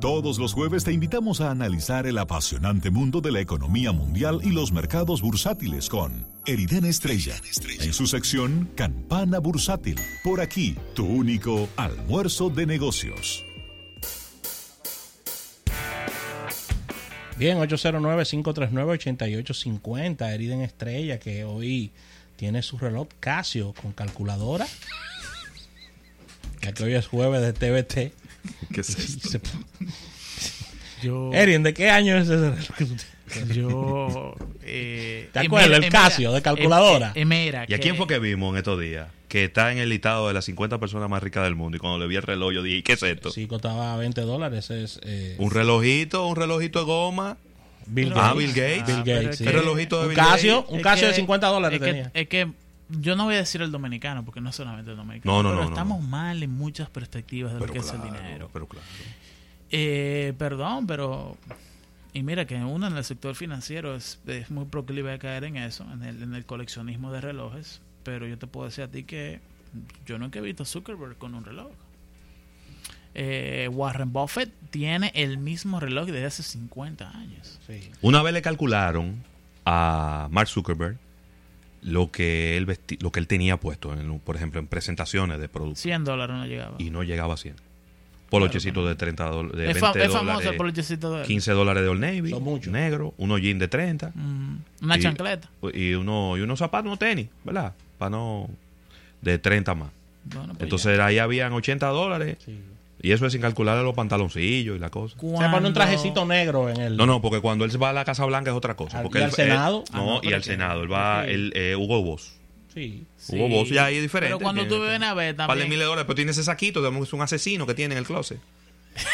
Todos los jueves te invitamos a analizar el apasionante mundo de la economía mundial y los mercados bursátiles con Eriden Estrella, en su sección Campana Bursátil. Por aquí, tu único almuerzo de negocios. Bien, 809-539-8850, Eriden Estrella, que hoy tiene su reloj Casio con calculadora. Ya que hoy es jueves de TVT. ¿Qué es esto? Yo, Eriden, ¿de qué año es ese reloj? yo eh, ¿Te acuerdas? El Casio, de calculadora. mira, ¿Y a quién fue que vimos en estos días? Que está en el listado de las 50 personas más ricas del mundo. Y cuando le vi el reloj, yo dije, ¿qué es esto? Sí, costaba 20 dólares. Es eh, Un relojito, un relojito de goma. Bill Ah, Gates. Bill Gates. Bill Gates, sí. El relojito de Un Bill Casio, Gates. un Es Casio de que- 50 dólares es que, tenía. es que yo no voy a decir el dominicano, porque no es solamente el dominicano. No, no, pero no, no, estamos no. mal en muchas perspectivas de Pero lo que es el claro, dinero. pero claro. Eh, perdón, pero. Y mira que uno en el sector financiero es, es muy proclive a caer en eso, en el, en el coleccionismo de relojes. Pero yo te puedo decir a ti que yo nunca he visto a Zuckerberg con un reloj. Eh, Warren Buffett tiene el mismo reloj desde hace 50 años. Sí. Una vez le calcularon a Mark Zuckerberg lo que él vesti- lo que él tenía puesto, en, por ejemplo, en presentaciones de productos. 100 dólares no llegaba. Y no llegaba a 100. Polochecitos de 30 dólares, de es, 20 fa- es famoso dólares, el polochecito de él. 15 dólares de Old Navy, Son muchos. negro, unos jeans de 30 Mm, una Y- chancleta. y, uno, y unos zapatos, unos tenis, ¿verdad? Para no... de 30 más. Bueno, pues Entonces ahí habían 80 dólares Sí. Y eso es sin calcular los pantaloncillos y la cosa. Se pone un trajecito negro en el. No, no, porque cuando él se va a la Casa Blanca es otra cosa. Al- Porque ¿y él- al Senado? él- Ah, no, no, y al Senado. Él va, Sí. él, eh, Hugo Boss. Sí. Sí. Hugo Boss ya ahí es diferente. Pero cuando tú vienes a ver también. miles de dólares, pero tiene ese saquito, es un asesino que tiene en el closet.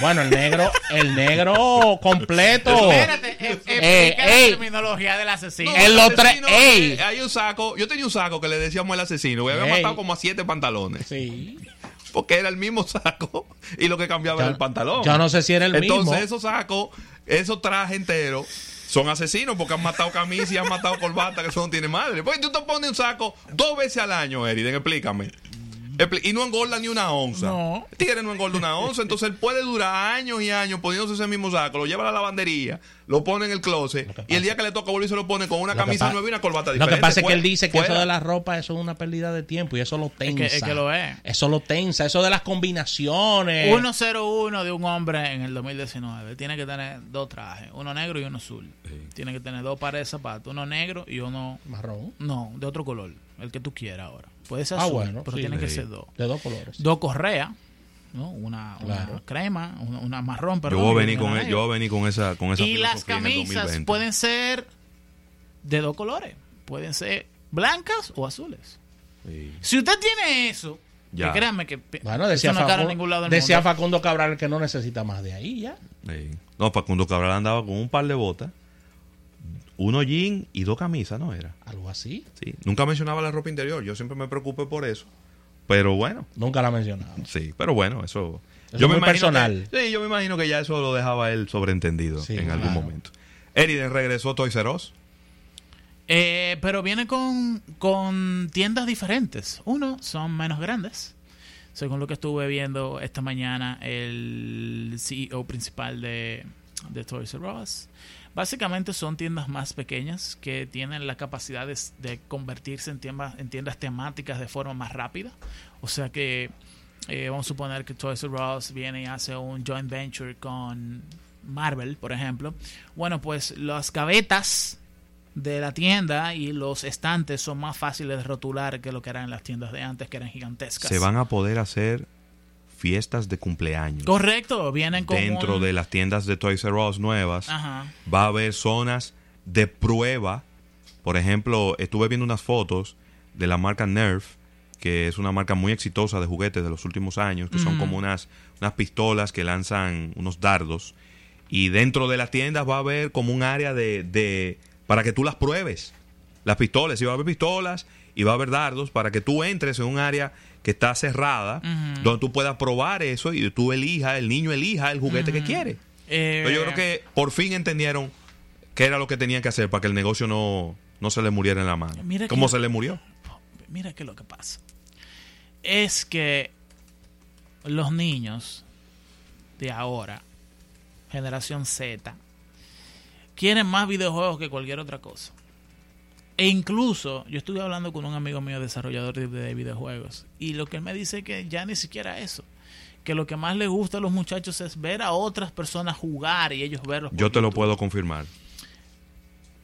Bueno, el negro, el negro completo. Espérate, eh, explica Eh, la terminología del asesino. En el los tres- eh, Hay un saco, yo tenía un saco que le decíamos el asesino, y había Ey. matado como a siete pantalones. Sí. Porque era el mismo saco y lo que cambiaba Ya- era el pantalón. yo no sé si era el Entonces, mismo. esos sacos, esos trajes enteros, son asesinos porque han matado camisas y han matado corbata, que eso no tiene madre. Pues tú te pones un saco dos veces al año, Eriden, explícame. Y no engorda ni una onza. No. El tigre no engorda una onza, entonces él puede durar años y años poniéndose ese mismo saco, lo lleva a la lavandería, lo pone en el closet y el día que le toca volver se lo pone con una Lo camisa nueva y una corbata Lo diferente. que pasa es que él dice que eso de la ropa eso es una pérdida de tiempo y eso lo Es tensa. que, es que lo es. Eso lo tensa, eso de las combinaciones. 101 de un hombre en el 2019 tiene que tener dos trajes, uno negro y uno azul. Tiene que tener dos pares de zapatos, uno negro y uno marrón. no, de otro color, el que tú quieras ahora. Puede ser Ah, azul, bueno, pero sí. tiene que ser dos. De dos colores. Dos correas, ¿no? Una, una crema, una, una marrón, Yo perdón. voy a venir con, negra. yo voy a venir con esa, con esa Y las el camisas 2020. pueden ser de dos colores, pueden ser blancas o azules. Sí. Si usted tiene eso, Ya. que créanme que Bueno, decía, eso no cabe en Facundo, ningún lado del decía mundo. Facundo Cabral que no necesita más de ahí ya. Sí. No, Facundo Cabral andaba con un par de botas, uno jean y dos camisas, ¿no era? Algo así. Sí. Nunca mencionaba la ropa interior, yo siempre me preocupé por eso. Pero bueno, Nunca la ha mencionado. sí, pero bueno, eso... Eso es muy imagino personal. que- sí, yo me imagino que ya eso lo dejaba él sobreentendido Sí, en algún claro. momento. Eriden regresó a Toys R Us. Eh, pero viene con, con tiendas diferentes. Uno, son menos grandes. Según lo que estuve viendo esta mañana, el CEO principal de, de Toys R Us. Básicamente son tiendas más pequeñas que tienen la capacidad de, convertirse en tiendas, en tiendas temáticas de forma más rápida. O sea que eh, vamos a suponer que Toys R Us viene y hace un joint venture con Marvel, por ejemplo. Bueno, pues las gavetas de la tienda y los estantes son más fáciles de rotular que lo que eran las tiendas de antes, que eran gigantescas. Se van a poder hacer fiestas de cumpleaños. Correcto, vienen con Dentro un- de las tiendas de Toys R Us nuevas. Ajá. va a haber zonas de prueba. Por ejemplo, estuve viendo unas fotos de la marca Nerf, que es una marca muy exitosa de juguetes de los últimos años, que son como unas, unas pistolas que lanzan unos dardos. Y dentro de las tiendas va a haber como un área de, de para que tú las pruebes. Las pistolas, y va a haber pistolas y va a haber dardos para que tú entres en un área que está cerrada, donde tú puedas probar eso y tú elijas, el niño elija el juguete que quiere. Eh, Pero yo creo que por fin entendieron qué era lo que tenían que hacer para que el negocio no, no se le muriera en la mano. Mira ¿Cómo se le murió? Mira que lo que pasa. Es que los niños de ahora generación Z, quieren más videojuegos que cualquier otra cosa. E incluso, yo estuve hablando con un amigo mío desarrollador de, de videojuegos, y lo que él me dice es que ya ni siquiera eso. Que lo que más les gusta a los muchachos es ver a otras personas jugar y ellos verlos. Yo te lo puedo confirmar.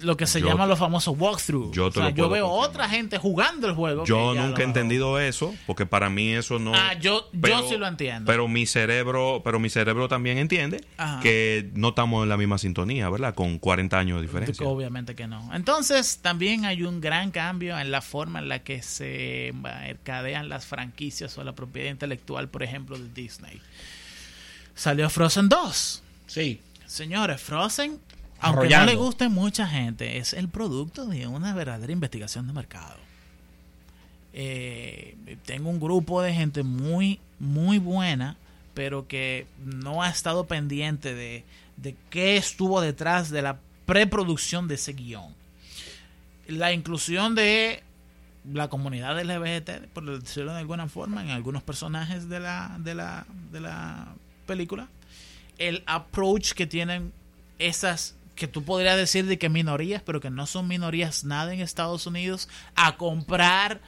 Lo que se yo- llaman los famosos walkthroughs. yo o sea, veo confirmar. otra gente jugando el juego. Yo nunca he entendido eso, porque para mí eso no. Ah, yo- yo sí lo entiendo. Pero mi cerebro, pero mi cerebro también entiende Ajá. que no estamos en la misma sintonía, ¿verdad? Con 40 años de diferencia. Obviamente que no. Entonces, también hay un gran cambio en la forma en la que se mercadean las franquicias o la propiedad intelectual, por ejemplo, de Disney. Salió Frozen 2. Sí. Señores, Frozen, aunque no le guste mucha gente, es el producto de una verdadera investigación de mercado. Eh, tengo un grupo de gente muy, muy buena, pero que no ha estado pendiente de, de qué estuvo detrás de la preproducción de ese guion. La inclusión de la comunidad LGBT, por decirlo de alguna forma, en algunos personajes de la, de la, de la película. El approach que tienen esas que tú podrías decir de que minorías, pero que no son minorías nada en Estados Unidos, a comprar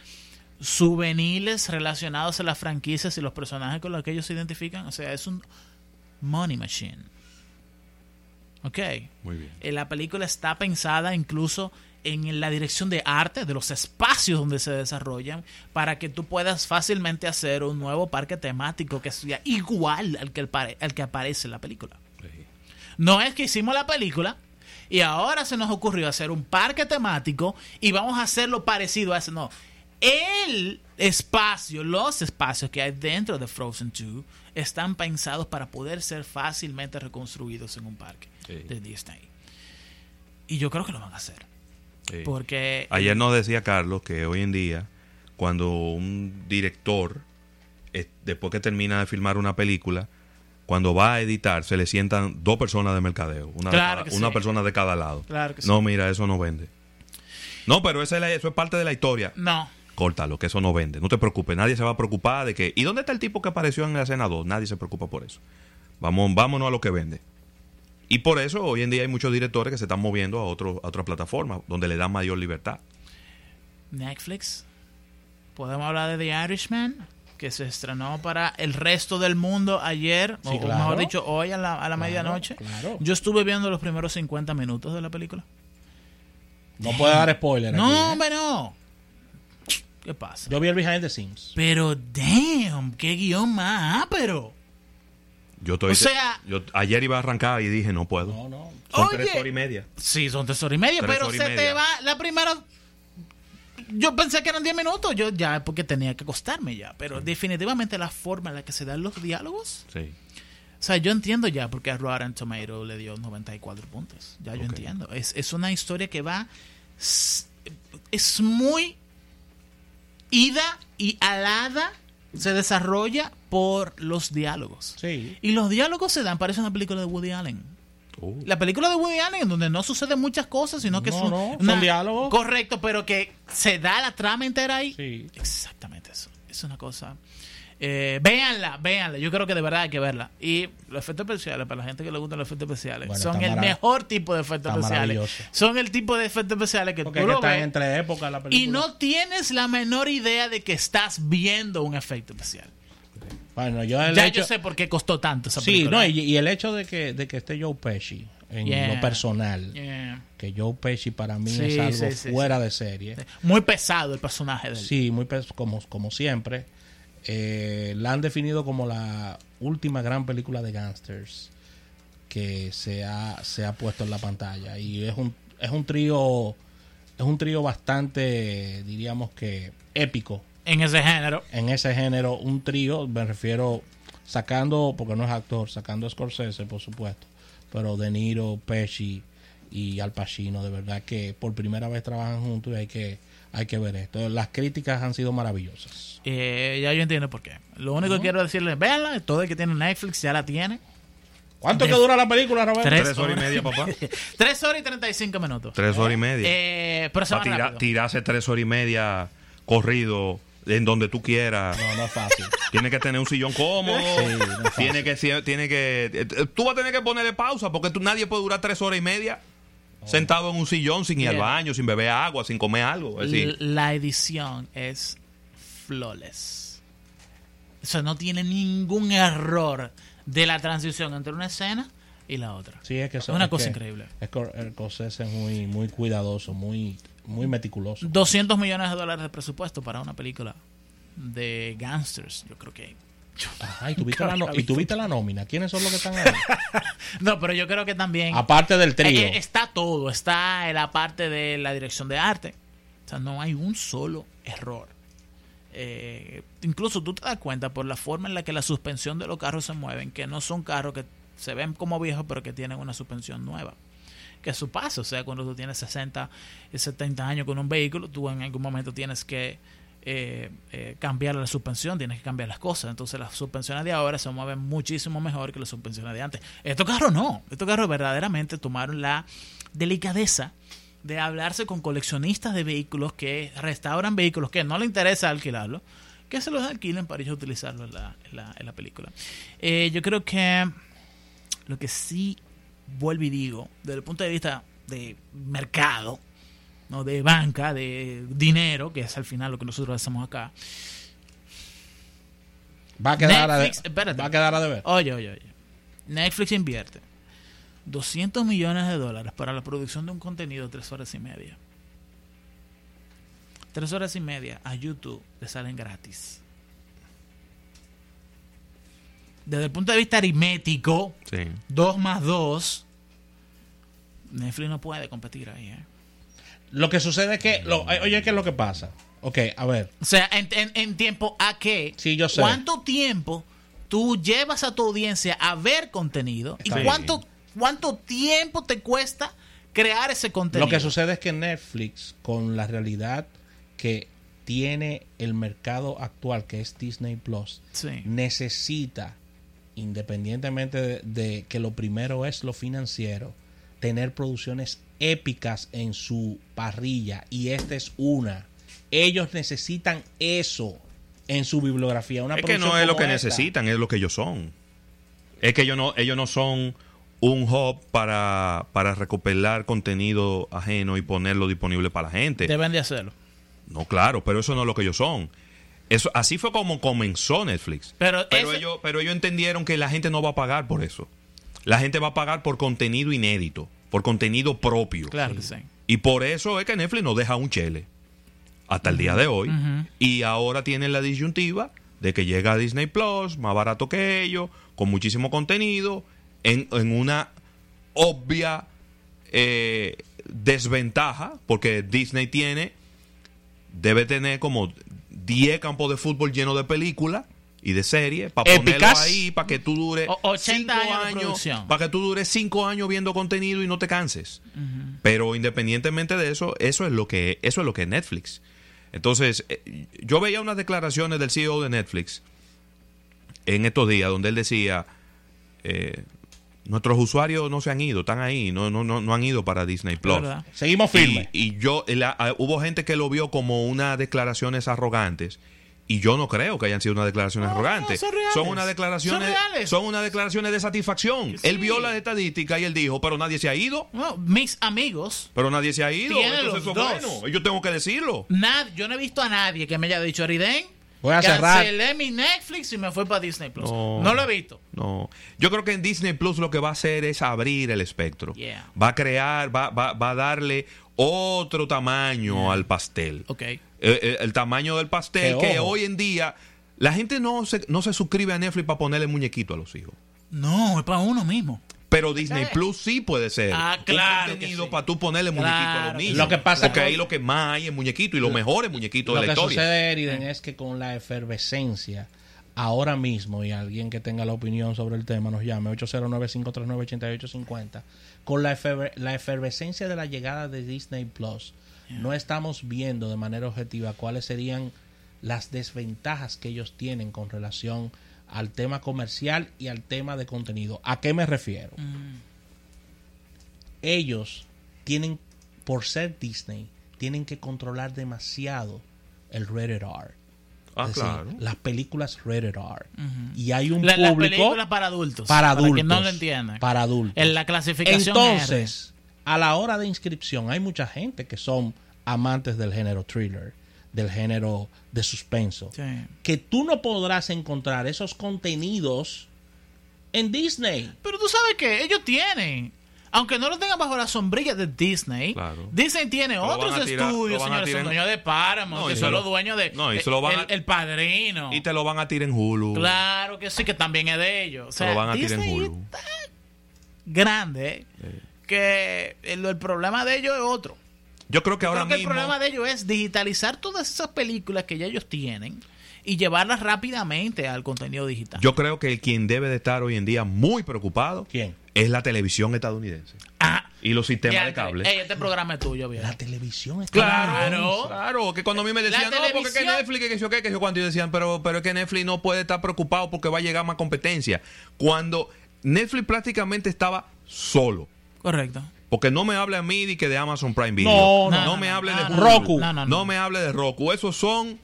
souvenirs relacionados a las franquicias y los personajes con los que ellos se identifican. O sea, es un money machine. Ok. Muy bien. Eh, La película está pensada incluso en la dirección de arte, de los espacios donde se desarrollan, para que tú puedas fácilmente hacer un nuevo parque temático que sea igual al que, el pare- al que aparece en la película. No es que hicimos la película y ahora se nos ocurrió hacer un parque temático y vamos a hacerlo parecido a ese. No. El espacio, los espacios que hay dentro de Frozen 2 están pensados para poder ser fácilmente reconstruidos en un parque Sí. de Disney. Y yo creo que lo van a hacer. Sí. Porque Ayer nos decía Carlos que hoy en día, cuando un director, eh, después que termina de filmar una película, cuando va a editar, se le sientan dos personas de mercadeo, una, Claro de que cada- una sí. persona de cada lado. Claro que sí. No, mira, eso no vende. No, pero esa es la- eso es parte de la historia. no. Córtalo, que eso no vende. No te preocupes, nadie se va a preocupar de que... ¿Y dónde está el tipo que apareció en la escena 2? Nadie se preocupa por eso. Vamos, vámonos a lo que vende. Y por eso hoy en día hay muchos directores que se están moviendo a, otro, a otra plataforma, donde le dan mayor libertad. Netflix. Podemos hablar de The Irishman, que se estrenó para el resto del mundo ayer, Sí, o, claro. mejor dicho, hoy a la, a la Claro, medianoche. claro. Yo estuve viendo los primeros 50 minutos de la película. No puede dar spoiler. No, aquí, ¿eh? hombre, no. ¿Qué pasa? Yo vi el behind the scenes. Pero, damn, qué guion más pero Yo estoy, O sea- yo ayer iba a arrancar y dije, no puedo. No, no. Son Oye. tres horas y media. Sí, son tres horas y media, Tres pero horas y se media. te va la primera... Yo pensé que eran 10 minutos, yo ya, porque tenía que acostarme ya, pero definitivamente la forma en la que se dan los diálogos Sí. O sea, yo entiendo ya por qué a Rotten Tomato le dio 94 puntos. Ya yo entiendo. Es, es una historia que va. Es muy ida y alada. Se desarrolla por los diálogos. Sí. Y los diálogos se dan, parece una película de Woody Allen. Uh, La película de Woody Allen, en donde no suceden muchas cosas, sino que No, es un- no, diálogos. Correcto, pero que se da la trama entera ahí. Sí. Exactamente eso. Es una cosa. Eh, véanla, véanla. Yo creo que de verdad hay que verla. Y los efectos especiales, para la gente que le gustan los efectos especiales, Bueno, son el mejor tipo de efectos especiales. Son el tipo de efectos especiales que Porque tú es que lo están ves entre épocas la película. y no tienes la menor idea de que estás viendo un efecto especial. Bueno, yo ya hecho... yo sé por qué costó tanto esa Sí, película. no, y, y el hecho de que, de que esté Joe Pesci en Yeah. lo personal, Yeah. que Joe Pesci para mí Sí, es algo sí, sí, fuera de serie. Muy pesado el personaje de él. Sí, muy pes- como, como siempre. Eh, la han definido como la última gran película de gangsters que se ha, se ha puesto en la pantalla. Y es un, es un trío, es un trío bastante, diríamos que épico En ese género. en ese género. Un trío, me refiero sacando, porque no es actor, sacando a Scorsese, por supuesto. Pero De Niro, Pesci y Al Pacino, de verdad que por primera vez trabajan juntos y hay que, hay que ver esto. Las críticas han sido maravillosas. Eh, ya yo entiendo por qué. Lo único que quiero decirles, véanla, todo el que tiene Netflix ya la tiene. ¿Cuánto De- que dura la película, Roberto? Tres Tres horas y media, papá. 3 horas y 35 minutos. Tres horas y media. Eh, pero se va tirarse tres horas y media corrido en donde tú quieras. No, no es fácil. Tiene que tener un sillón cómodo. Sí, no es fácil. tiene que, tiene que. eh, Tú vas a tener que ponerle pausa porque tú, nadie puede durar tres horas y media sentado en un sillón sin ir al baño, sin beber agua, sin comer algo. Es decir, la edición es flawless. O sea, no tiene ningún error de la transición entre una escena y la otra. Sí, es que eso- Una es cosa que- increíble. Es que el es muy, muy cuidadoso, muy, muy meticuloso. 200 millones de dólares de presupuesto para una película de gangsters, yo creo que... Ajá, ¿y tú viste la, no- Nunca y tú había viste la nómina? ¿Quiénes son los que están ahí? No, pero yo creo que también... Aparte del trío. Eh, eh, está todo, está en la parte de la dirección de arte. O sea, no hay un solo error. Eh, incluso tú te das cuenta por la forma en la que la suspensión de los carros se mueven, que no son carros que se ven como viejos, pero que tienen una suspensión nueva. Que eso pasa, o sea, cuando tú tienes 60 y 70 años con un vehículo, tú en algún momento tienes que eh, eh, cambiar la suspensión, tienes que cambiar las cosas. Entonces las suspensiones de ahora se mueven muchísimo mejor que las suspensiones de antes. Estos carros no, estos carros verdaderamente tomaron la delicadeza de hablarse con coleccionistas de vehículos que restauran vehículos que no les interesa alquilarlos, que se los alquilen para ellos la, en la- en la película. Eh, yo creo que lo que sí vuelvo y digo, desde el punto de vista de mercado, no de banca, de dinero, que es al final lo que nosotros hacemos acá. Va a quedar, Netflix, a, de, espérate. va a quedar a deber. Oye, oye, oye. Netflix invierte 200 millones de dólares para la producción de un contenido de tres horas y media. Tres horas y media a YouTube le salen gratis. Desde el punto de vista aritmético, sí. 2 más 2, Netflix no puede competir ahí. ¿eh? Lo que sucede es que, lo- eh, oye, ¿qué es lo que pasa? Ok, a ver. O sea, en, en- en tiempo a qué? Sí, yo sé. ¿Cuánto tiempo tú llevas a tu audiencia a ver contenido? ¿Y bien. cuánto, cuánto tiempo te cuesta crear ese contenido? Lo que sucede es que Netflix, con la realidad que tiene el mercado actual, que es Disney Plus, Sí. necesita, independientemente de, de que lo primero es lo financiero, tener producciones épicas en su parrilla. Y esta es una. Ellos necesitan eso en su bibliografía. Una Es que no es lo que esta. necesitan, es lo que ellos son. Es que ellos no, ellos no son un hub para, para recopilar contenido ajeno y ponerlo disponible para la gente. Deben de hacerlo. No, claro, pero eso no es lo que ellos son. Eso, así fue como comenzó Netflix. Pero Pero, ese- ellos, pero ellos entendieron que la gente no va a pagar por eso. La gente va a pagar por contenido inédito, por contenido propio. Claro que sí. Y por eso es que Netflix no deja un chele hasta el día de hoy. Y ahora tienen la disyuntiva de que llega a Disney Plus, más barato que ellos, con muchísimo contenido, en, en una obvia eh, desventaja, porque Disney tiene, debe tener como 10 campos de fútbol llenos de películas y de series para ponerlo ahí para que tú dures O- 80 cinco años para que tú dures 5 años viendo contenido y no te canses. Pero independientemente de eso, eso es lo que eso es lo que es Netflix. Entonces, eh, yo veía unas declaraciones del CEO de Netflix en estos días donde él decía eh, nuestros usuarios no se han ido, están ahí, no no no, no han ido para Disney Plus. Seguimos firmes. Y, y yo, la- ah, hubo gente que lo vio como unas declaraciones arrogantes. Y yo no creo que hayan sido unas declaraciones No, arrogantes. no, son reales. unas declaraciones, Son son unas declaraciones de satisfacción. Sí. Él vio las estadísticas y él dijo, pero nadie se ha ido. No, mis amigos, Pero nadie se ha ido. Entonces los eso es dos. bueno. Yo tengo que decirlo. nad- yo no he visto a nadie que me haya dicho, Ariden, Voy a cerrar. cancelé mi Netflix y me fui para Disney Plus. No. No. lo he visto. No. Yo creo que en Disney Plus lo que va a hacer es abrir el espectro. Yeah. Va a crear, va, va, va a darle otro tamaño al pastel. Ok. Eh, eh, el tamaño del pastel Que hoy en día la gente no se, no se suscribe a Netflix para ponerle muñequito a los hijos. No, es para uno mismo. Pero Disney. Plus sí puede ser Ah, un claro contenido que sí. para tú ponerle muñequito a los que niños. Lo que pasa Porque con- ahí lo que más hay es muñequito y lo mejor es muñequito Lo de la que historia. sucede, Eriden, es que con la efervescencia, ahora mismo, y alguien que tenga la opinión sobre el tema nos llame 809-539-8850, con la, efer- la efervescencia de la llegada de Disney Plus, no estamos viendo de manera objetiva cuáles serían las desventajas que ellos tienen con relación al tema comercial y al tema de contenido. ¿A qué me refiero? Ellos tienen, por ser Disney, tienen que controlar demasiado el rated R. Ah, Es decir, claro. las películas rated R. Y hay un La- las público películas para adultos. para adultos. que no lo. Para adultos. En la clasificación Entonces, a la hora de inscripción, hay mucha gente que son amantes del género thriller, del género de suspenso. Sí. Que tú no podrás encontrar esos contenidos en Disney. Pero tú sabes que ellos tienen. Aunque no lo tengan bajo la sombrilla de Disney, Claro. Disney tiene Lo otros tirar- estudios, señores. Son dueños de Paramount, No, que son lo- los dueños de. no, y se lo van el, a- el padrino. Y te lo van a tirar en Hulu. Claro que sí, que también es de ellos. O Se sea, lo van a tirar en Disney Hulu. es tan grande que el, el problema de ellos es otro. Yo creo que ahora Creo que mismo. el problema de ellos es digitalizar todas esas películas que ya ellos tienen y llevarlas rápidamente al contenido digital. Yo creo que el quien debe de estar hoy en día muy preocupado ¿Quién? es la televisión estadounidense Ah, y los sistemas de cable. ey, este programa es tuyo, viejo. La televisión está Claro. Claro, que cuando a mí me decían, La no, porque es que Netflix, que yo qué, que yo cuando yo decían, pero, pero es que Netflix no puede estar preocupado porque va a llegar más competencia. Cuando Netflix prácticamente estaba solo. Correcto. Porque no me hable a mí de que de Amazon Prime Video. No, no, no, me hable de. Roku. No, me hable de Roku. Esos son,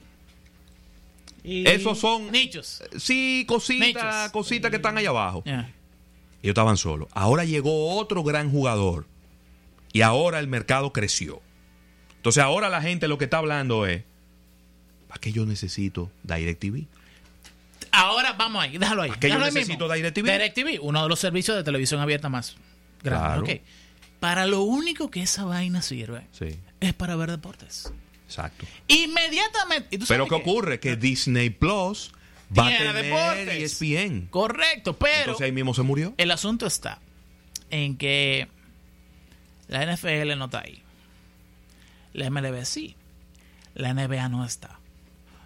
Y- esos son, Nichos. sí, cositas, cositas que están allá abajo. Ya. Ellos estaban solos. Ahora llegó otro gran jugador. Y ahora el mercado creció. Entonces ahora la gente lo que está hablando es, ¿para qué yo necesito DirecTV? Ahora vamos ahí, déjalo ahí. ¿Para qué yo necesito. DirecTV? DirecTV, uno de los servicios de televisión abierta más grandes. Claro. ok. Para lo único que esa vaina sirve Sí, es para ver deportes. exacto. Inmediatamente. ¿Y tú Pero ¿qué ocurre? Que Disney Plus va a tener deportes. ESPN. Correcto, pero Entonces ahí mismo se murió. el asunto está en que la NFL no está ahí. La MLB sí. La NBA no está.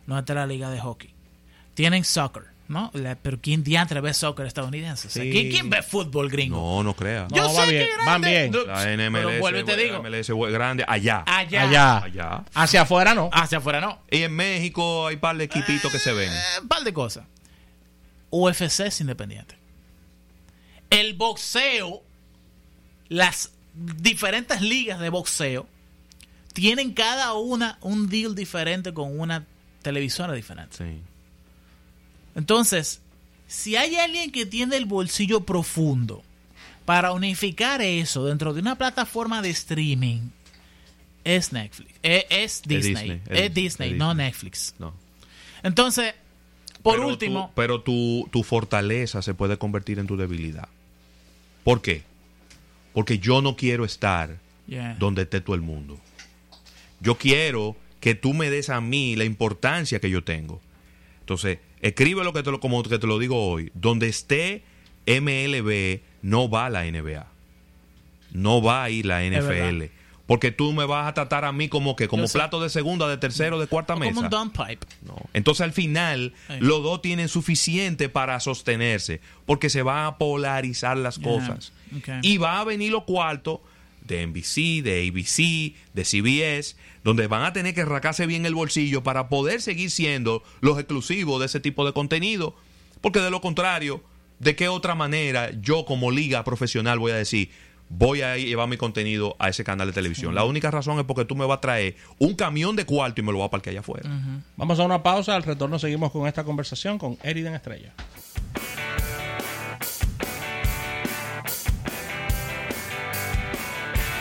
No está la liga de hockey. Tienen soccer, ¿no? La- pero ¿quién diantre ve soccer estadounidense? O sea, Sí. ¿quién, quién ve fútbol gringo? No, no crea. No, va bien, que van grande. bien. No, La pero NMLS, vuelvo y te digo. la MLS es grande allá. Allá. Allá. Allá. Hacia afuera no. Hacia afuera no. Y en México hay un par de equipitos que se ven. Eh, un par de cosas. UFC es independiente. El boxeo, las diferentes ligas de boxeo, tienen cada una un deal diferente con una televisora diferente. Sí. Entonces, si hay alguien que tiene el bolsillo profundo para unificar eso dentro de una plataforma de streaming, es Netflix. Eh, Es, Disney. Disney, Es, es- Disney, no Disney. Netflix. No. Entonces, por Pero último, tu- pero tu, tu fortaleza se puede convertir en tu debilidad. ¿Por qué? Porque yo no quiero estar Yeah. donde esté todo el mundo. Yo quiero que tú me des a mí la importancia que yo tengo. Entonces, escribe lo que te lo, como que te lo digo hoy. Donde esté MLB, no va la NBA. No va a ir la NFL. Porque tú me vas a tratar a mí como que, como Yo sé. plato de segunda, de tercero, de cuarta O mesa. como un dump pipe. No. Entonces al final los dos tienen suficiente para sostenerse porque se van a polarizar las cosas. Y va a venir los cuartos de NBC, de ABC, de CBS, donde van a tener que racarse bien el bolsillo para poder seguir siendo los exclusivos de ese tipo de contenido. Porque de lo contrario, ¿de qué otra manera yo como liga profesional voy a decir, voy a llevar mi contenido a ese canal de televisión? La única razón es porque tú me vas a traer un camión de cuarto y me lo vas a parquear allá afuera. Vamos a una pausa. Al retorno seguimos con esta conversación con Eriden Estrella.